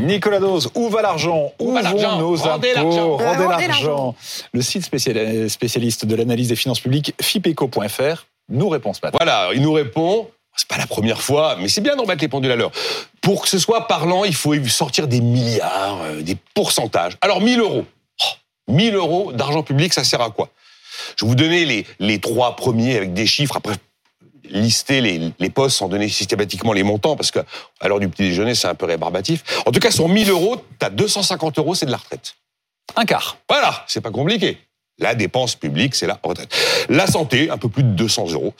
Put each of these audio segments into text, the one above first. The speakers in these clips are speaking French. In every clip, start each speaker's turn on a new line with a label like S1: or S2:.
S1: Nicolas Dose, où va l'argent
S2: Où va
S1: vont
S2: l'argent
S1: nos
S2: Rendez
S1: impôts
S2: l'argent.
S1: Rendez l'argent. Le site spécial- spécialiste de l'analyse des finances publiques, fipeco.fr, nous répond ce matin.
S2: Voilà, il nous répond. C'est pas la première fois, mais c'est bien de remettre les pendules à l'heure. Pour que ce soit parlant, il faut sortir des milliards, euh, des pourcentages. Alors, 1000 euros. Oh, 1000 euros d'argent public, ça sert à quoi? Je vais vous donner les, les trois premiers avec des chiffres. Après, lister les, les postes sans donner systématiquement les montants, parce que à l'heure du petit déjeuner, c'est un peu rébarbatif. En tout cas, sur 1000 euros, tu as 250 euros, c'est de la retraite.
S1: Un quart.
S2: Voilà, c'est pas compliqué. La dépense publique, c'est la retraite. La santé, un peu plus de 200 euros.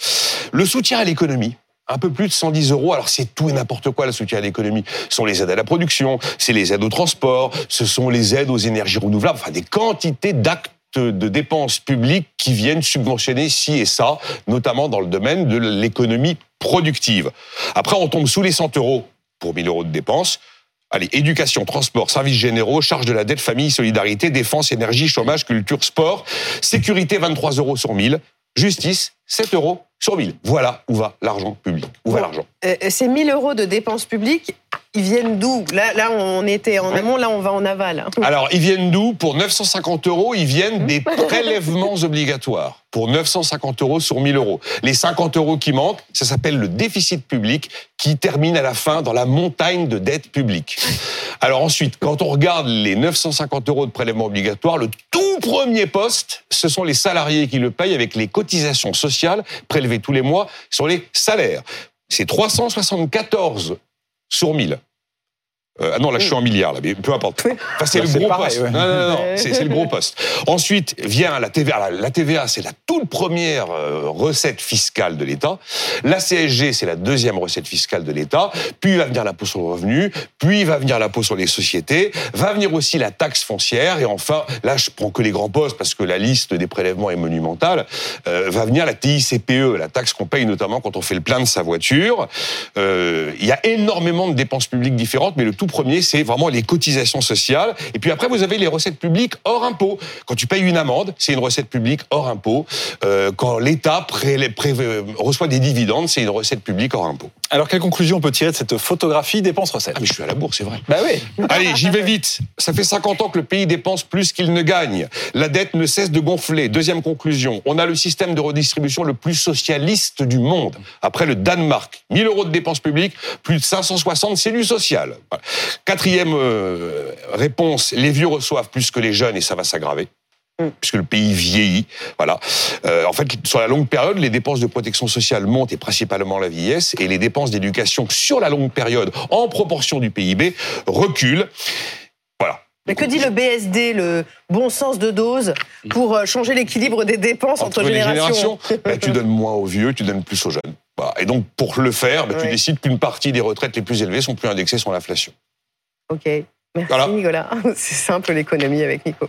S2: Le soutien à l'économie, un peu plus de 110 euros. Alors c'est tout et n'importe quoi le soutien à l'économie. Ce sont les aides à la production, c'est les aides au transport, ce sont les aides aux énergies renouvelables, enfin des quantités d'actes de dépenses publiques qui viennent subventionner ci et ça, notamment dans le domaine de l'économie productive. Après, on tombe sous les 100 euros pour 1000 euros de dépenses. Allez, éducation, transport, services généraux, charge de la dette, famille, solidarité, défense, énergie, chômage, culture, sport, sécurité, 23 euros sur 1000, justice, 7 euros sur 1000. Voilà où va l'argent public. Où va l'argent
S3: Euh, Ces 1000 euros de dépenses publiques, ils viennent d'où? Là, là, on était en amont, là, on va en aval.
S2: Alors, ils viennent d'où? Pour 950 euros, ils viennent des prélèvements obligatoires. Pour 950 euros sur 1000 euros. Les 50 euros qui manquent, ça s'appelle le déficit public qui termine à la fin dans la montagne de dette publique. Alors ensuite, quand on regarde les 950 euros de prélèvements obligatoires, le tout premier poste, ce sont les salariés qui le payent avec les cotisations sociales prélevées tous les mois sur les salaires. C'est 374 sur 1000. Euh, ah non, là, je suis en milliards, là, mais peu importe. Enfin, c'est
S1: Bah,
S2: le gros
S1: pareil,
S2: poste.
S1: ouais.
S2: Non, non, non, c'est le gros poste. Ensuite vient la TVA. La, TVA, c'est la toute première euh, recette fiscale de l'État. La CSG, c'est la deuxième recette fiscale de l'État. Puis va venir l'impôt sur le revenu. Puis va venir l'impôt sur les sociétés. Va venir aussi la taxe foncière. Et enfin, là, je prends que les grands postes parce que la liste des prélèvements est monumentale. Euh, va venir la TICPE, la taxe qu'on paye notamment quand on fait le plein de sa voiture. Euh, Il y a énormément de dépenses publiques différentes, mais le tout premier, c'est vraiment les cotisations sociales. Et puis après, vous avez les recettes publiques hors impôt. Quand tu payes une amende, c'est une recette publique hors impôt. Euh, quand l'État pré- reçoit des dividendes, c'est une recette publique hors impôt.
S1: Alors, quelle conclusion on peut tirer de cette photographie dépenses-recettes
S2: Ah mais je suis à la bourse, c'est vrai.
S1: Bah oui.
S2: Allez, j'y vais vite. Ça fait 50 ans que le pays dépense plus qu'il ne gagne. La dette ne cesse de gonfler. Deuxième conclusion, on a le système de redistribution le plus socialiste du monde. Après le Danemark, 1000 euros de dépenses publiques, plus de 560, c'est du social. Voilà. Quatrième euh, réponse, les vieux reçoivent plus que les jeunes et ça va s'aggraver puisque le pays vieillit. Voilà. Euh, en fait, sur la longue période, les dépenses de protection sociale montent et principalement la vieillesse, et les dépenses d'éducation sur la longue période, en proportion du PIB, reculent. Voilà.
S3: Mais que dit le BSD, le bon sens de dose, pour euh, changer l'équilibre des dépenses entre,
S2: Entre les générations, bah, tu donnes moins aux vieux, tu donnes plus aux jeunes. Voilà. Et donc, pour le faire, bah, tu
S3: Ouais.
S2: décides qu'une partie des retraites les plus élevées sont plus indexées sur l'inflation.
S3: Ok. Merci
S2: Voilà.
S3: Nicolas. C'est simple l'économie avec Nico.